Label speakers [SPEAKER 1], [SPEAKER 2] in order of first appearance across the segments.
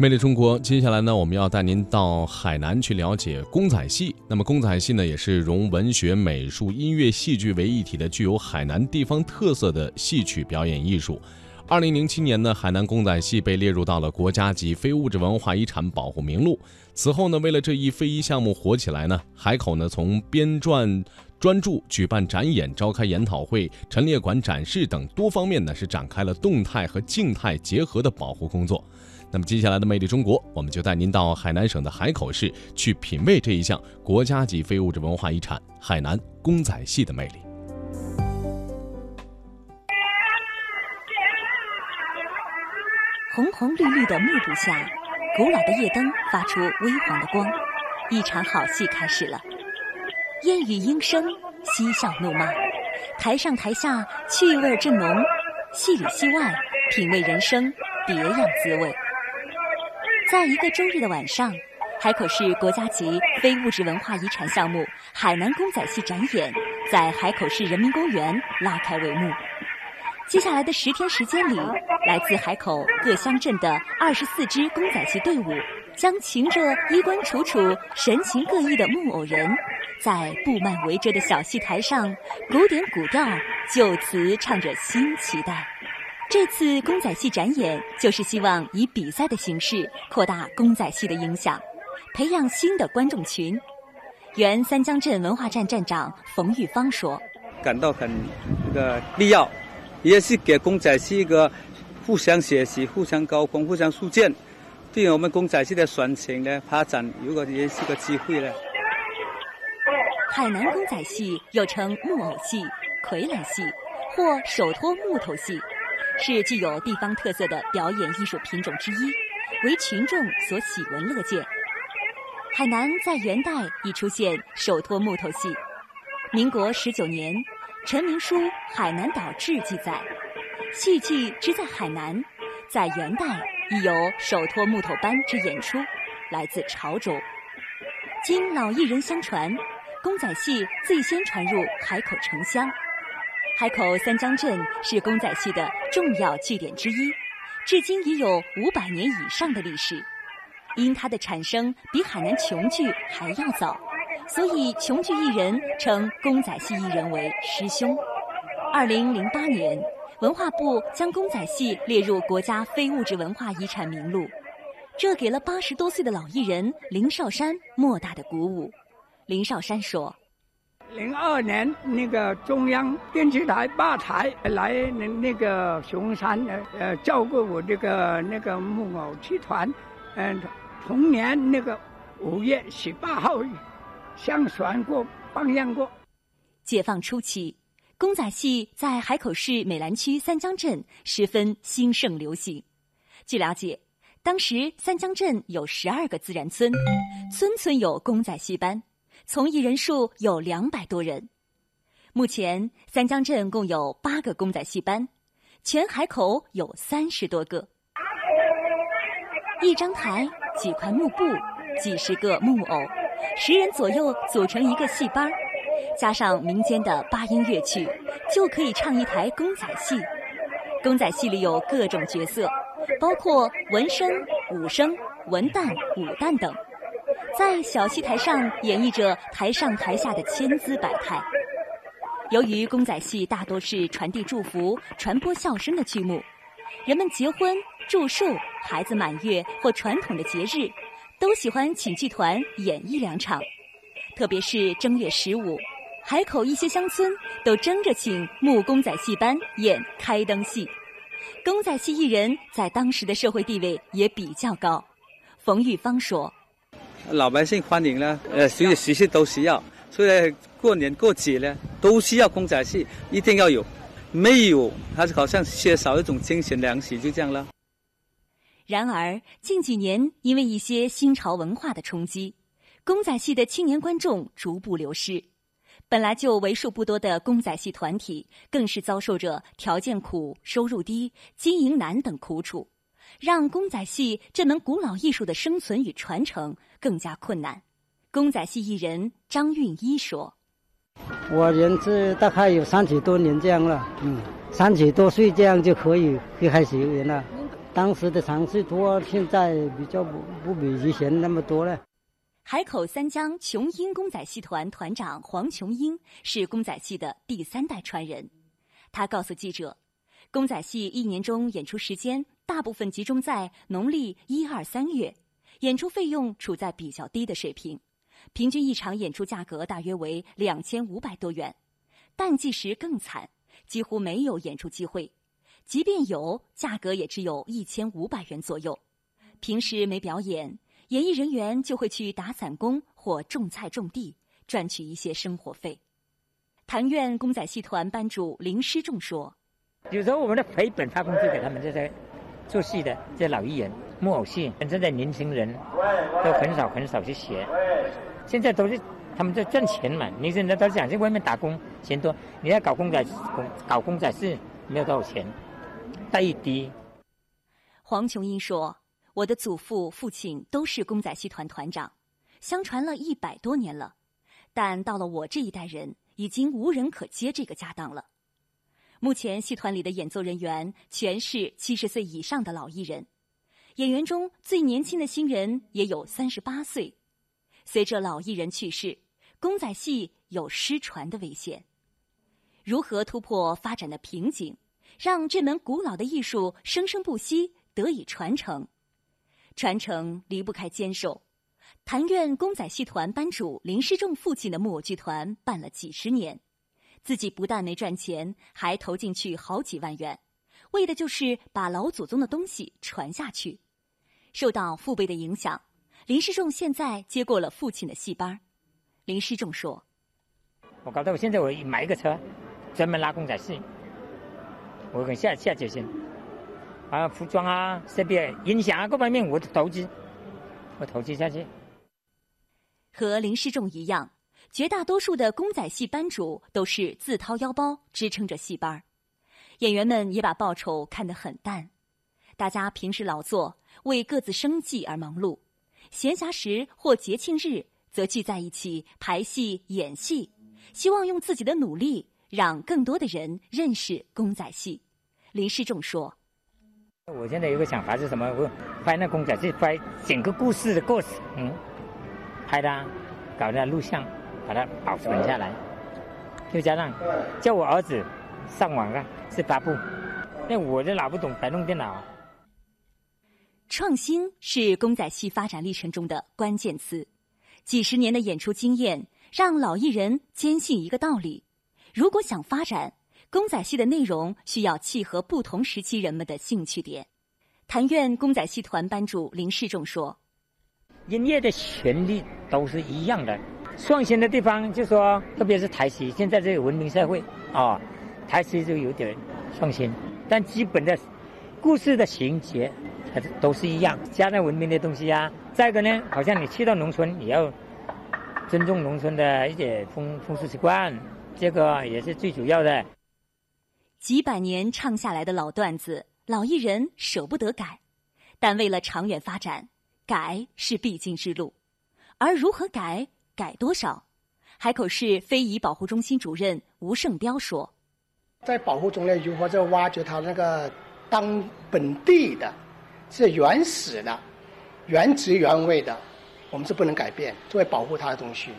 [SPEAKER 1] 魅力中国，接下来呢，我们要带您到海南去了解公仔戏。那么，公仔戏呢，也是融文学、美术、音乐、戏剧为一体的，具有海南地方特色的戏曲表演艺术。二零零七年呢，海南公仔戏被列入到了国家级非物质文化遗产保护名录。此后呢，为了这一非遗项目火起来呢，海口呢从编撰专著、举办展演、召开研讨会、陈列馆展示等多方面呢，是展开了动态和静态结合的保护工作。那么接下来的魅力中国，我们就带您到海南省的海口市去品味这一项国家级非物质文化遗产——海南公仔戏的魅力。
[SPEAKER 2] 红红绿绿的幕布下，古老的夜灯发出微黄的光，一场好戏开始了。烟雨莺声，嬉笑怒骂，台上台下趣味正浓，戏里戏外品味人生，别样滋味。在一个周日的晚上，海口市国家级非物质文化遗产项目海南公仔戏展演在海口市人民公园拉开帷幕。接下来的十天时间里，来自海口各乡镇的二十四支公仔戏队伍，将擎着衣冠楚楚、神情各异的木偶人，在布幔围着的小戏台上，古典古调就词唱着新期待。这次公仔戏展演，就是希望以比赛的形式扩大公仔戏的影响，培养新的观众群。原三江镇文化站站长冯玉芳说：“
[SPEAKER 3] 感到很这个必要，也是给公仔戏一个互相学习、互相沟通、互相促进，对我们公仔戏的传承呢发展，如果也是个机会呢。”
[SPEAKER 2] 海南公仔戏又称木偶戏、傀儡戏或手托木头戏。是具有地方特色的表演艺术品种之一，为群众所喜闻乐见。海南在元代已出现手托木头戏。民国十九年，陈明书《海南岛志》记载，戏剧之在海南，在元代已有手托木头班之演出，来自潮州。经老艺人相传，公仔戏最先传入海口城乡。海口三江镇是公仔戏的重要据点之一，至今已有五百年以上的历史。因它的产生比海南琼剧还要早，所以琼剧艺人称公仔戏艺人为师兄。二零零八年，文化部将公仔戏列入国家非物质文化遗产名录，这给了八十多岁的老艺人林少山莫大的鼓舞。林少山说。
[SPEAKER 4] 零二年，那个中央电视台八台来那那个熊山呃呃照顾我这个那个木偶剧团，嗯，同年那个五月十八号，相传过榜样过。
[SPEAKER 2] 解放初期，公仔戏在海口市美兰区三江镇十分兴盛流行。据了解，当时三江镇有十二个自然村，村村有公仔戏班。从艺人数有两百多人。目前三江镇共有八个公仔戏班，全海口有三十多个。一张台，几块幕布，几十个木偶，十人左右组成一个戏班，加上民间的八音乐曲，就可以唱一台公仔戏。公仔戏里有各种角色，包括文生、武生、文旦、武旦等。在小戏台上演绎着台上台下的千姿百态。由于公仔戏大多是传递祝福、传播笑声的剧目，人们结婚、祝寿、孩子满月或传统的节日，都喜欢请剧团演一两场。特别是正月十五，海口一些乡村都争着请木公仔戏班演开灯戏。公仔戏艺人在当时的社会地位也比较高。冯玉芳说。
[SPEAKER 3] 老百姓欢迎呢，呃，所有习俗都需要，所以过年过节呢都需要公仔戏，一定要有，没有它好像缺少一种精神粮食，就这样了。
[SPEAKER 2] 然而近几年因为一些新潮文化的冲击，公仔戏的青年观众逐步流失，本来就为数不多的公仔戏团体更是遭受着条件苦、收入低、经营难等苦楚。让公仔戏这门古老艺术的生存与传承更加困难。公仔戏艺人张运一说：“
[SPEAKER 5] 我人这大概有三十多年这样了，嗯，三十多岁这样就可以开始有人了。当时的场次多，现在比较不不比以前那么多了。
[SPEAKER 2] 海口三江琼英公仔戏团团长黄琼英是公仔戏的第三代传人。他告诉记者，公仔戏一年中演出时间大部分集中在农历一二三月，演出费用处在比较低的水平，平均一场演出价格大约为两千五百多元。淡季时更惨，几乎没有演出机会，即便有，价格也只有一千五百元左右。平时没表演。演艺人员就会去打散工或种菜种地，赚取一些生活费。谭院公仔戏团班主林师仲说：“
[SPEAKER 6] 有时候我们的赔本发工资给他们这些做戏的这些老艺人，木偶戏现在年轻人都很少很少去学，现在都是他们在赚钱嘛。年轻人都想去外面打工，钱多。你要搞公仔公搞公仔是，没有多少钱，待遇低。”
[SPEAKER 2] 黄琼英说。我的祖父、父亲都是公仔戏团团长，相传了一百多年了。但到了我这一代人，已经无人可接这个家当了。目前戏团里的演奏人员全是七十岁以上的老艺人，演员中最年轻的新人也有三十八岁。随着老艺人去世，公仔戏有失传的危险。如何突破发展的瓶颈，让这门古老的艺术生生不息，得以传承？传承离不开坚守。谭院公仔戏团班主林师仲父亲的木偶剧团办了几十年，自己不但没赚钱，还投进去好几万元，为的就是把老祖宗的东西传下去。受到父辈的影响，林世仲现在接过了父亲的戏班。林世仲说：“
[SPEAKER 6] 我搞到我现在我买一个车，专门拉公仔戏，我很下下决心。”啊，服装啊，设备、音响啊，各方面我都投资，我投资下去。
[SPEAKER 2] 和林世仲一样，绝大多数的公仔戏班主都是自掏腰包支撑着戏班演员们也把报酬看得很淡。大家平时劳作，为各自生计而忙碌，闲暇时或节庆日则聚在一起排戏、演戏，希望用自己的努力让更多的人认识公仔戏。林世仲说。
[SPEAKER 6] 我现在有个想法是什么？我拍那公仔戏，拍整个故事的过程，嗯，拍它，搞那录像，把它保存下来，又加上叫我儿子上网啊，是发布。那我这老不懂，白弄电脑。
[SPEAKER 2] 啊创新是公仔戏发展历程中的关键词。几十年的演出经验，让老艺人坚信一个道理：如果想发展。公仔戏的内容需要契合不同时期人们的兴趣点。谭院公仔戏团班主林世仲说：“
[SPEAKER 6] 音乐的旋律都是一样的，创新的地方就说，特别是台戏，现在这个文明社会啊，台戏就有点创新，但基本的故事的情节还是都是一样，加上文明的东西啊。再一个呢，好像你去到农村，也要尊重农村的一些风风俗习惯，这个也是最主要的。”
[SPEAKER 2] 几百年唱下来的老段子，老艺人舍不得改，但为了长远发展，改是必经之路。而如何改，改多少？海口市非遗保护中心主任吴胜彪说：“
[SPEAKER 7] 在保护中呢，如何在挖掘它那个当本地的、是原始的、原汁原味的，我们是不能改变作为保护它的东西。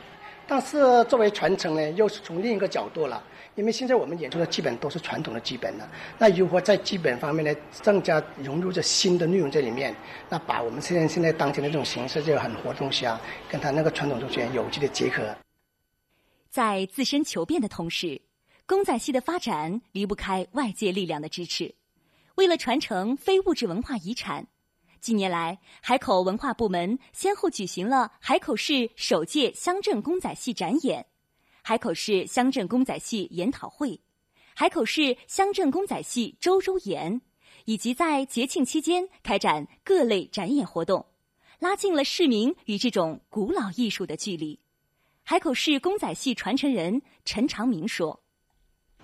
[SPEAKER 7] 但是作为传承呢，又是从另一个角度了。”因为现在我们演出的基本都是传统的基本了，那如何在基本方面呢，更加融入这新的内容在里面？那把我们现在现在当前的这种形式，这个很活东西啊，跟他那个传统东西有机的结合。
[SPEAKER 2] 在自身求变的同时，公仔戏的发展离不开外界力量的支持。为了传承非物质文化遗产，近年来海口文化部门先后举行了海口市首届乡镇公仔戏展演。海口市乡镇公仔戏研讨会、海口市乡镇公仔戏周周演，以及在节庆期间开展各类展演活动，拉近了市民与这种古老艺术的距离。海口市公仔戏传承人陈长明说：“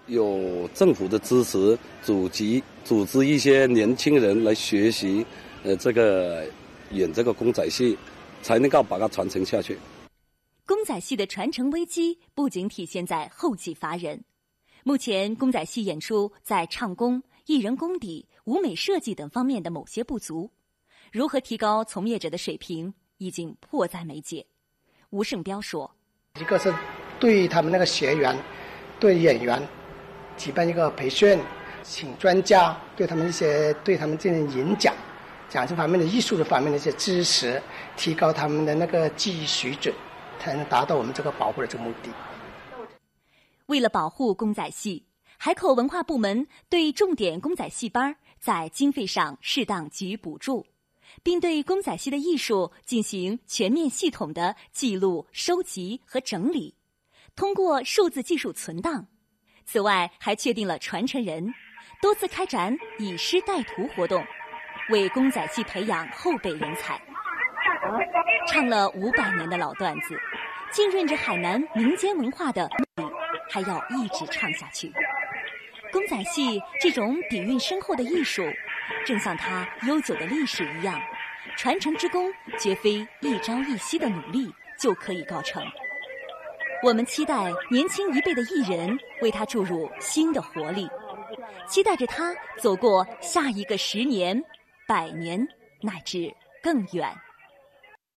[SPEAKER 8] 有政府的支持，组织组织一些年轻人来学习，呃，这个演这个公仔戏，才能够把它传承下去。”
[SPEAKER 2] 公仔戏的传承危机不仅体现在后继乏人，目前公仔戏演出在唱功、艺人功底、舞美设计等方面的某些不足，如何提高从业者的水平，已经迫在眉睫。吴胜彪说：“
[SPEAKER 7] 一个是对他们那个学员、对演员举办一个培训，请专家对他们一些对他们进行演讲，讲这方面的艺术的方面的一些知识，提高他们的那个技艺水准，才能达到我们这个保护的这个目的。”
[SPEAKER 2] 为了保护公仔戏，海口文化部门对重点公仔戏班在经费上适当给予补助，并对公仔戏的艺术进行全面系统的记录、收集和整理，通过数字技术存档。此外，还确定了传承人，多次开展以师带徒活动，为公仔戏培养后备人才。唱了五百年的老段子，浸润着海南民间文化的。还要一直唱下去。公仔戏这种底蕴深厚的艺术，正像它悠久的历史一样，传承之功绝非一朝一夕的努力就可以告成。我们期待年轻一辈的艺人为他注入新的活力，期待着他走过下一个十年、百年乃至更远。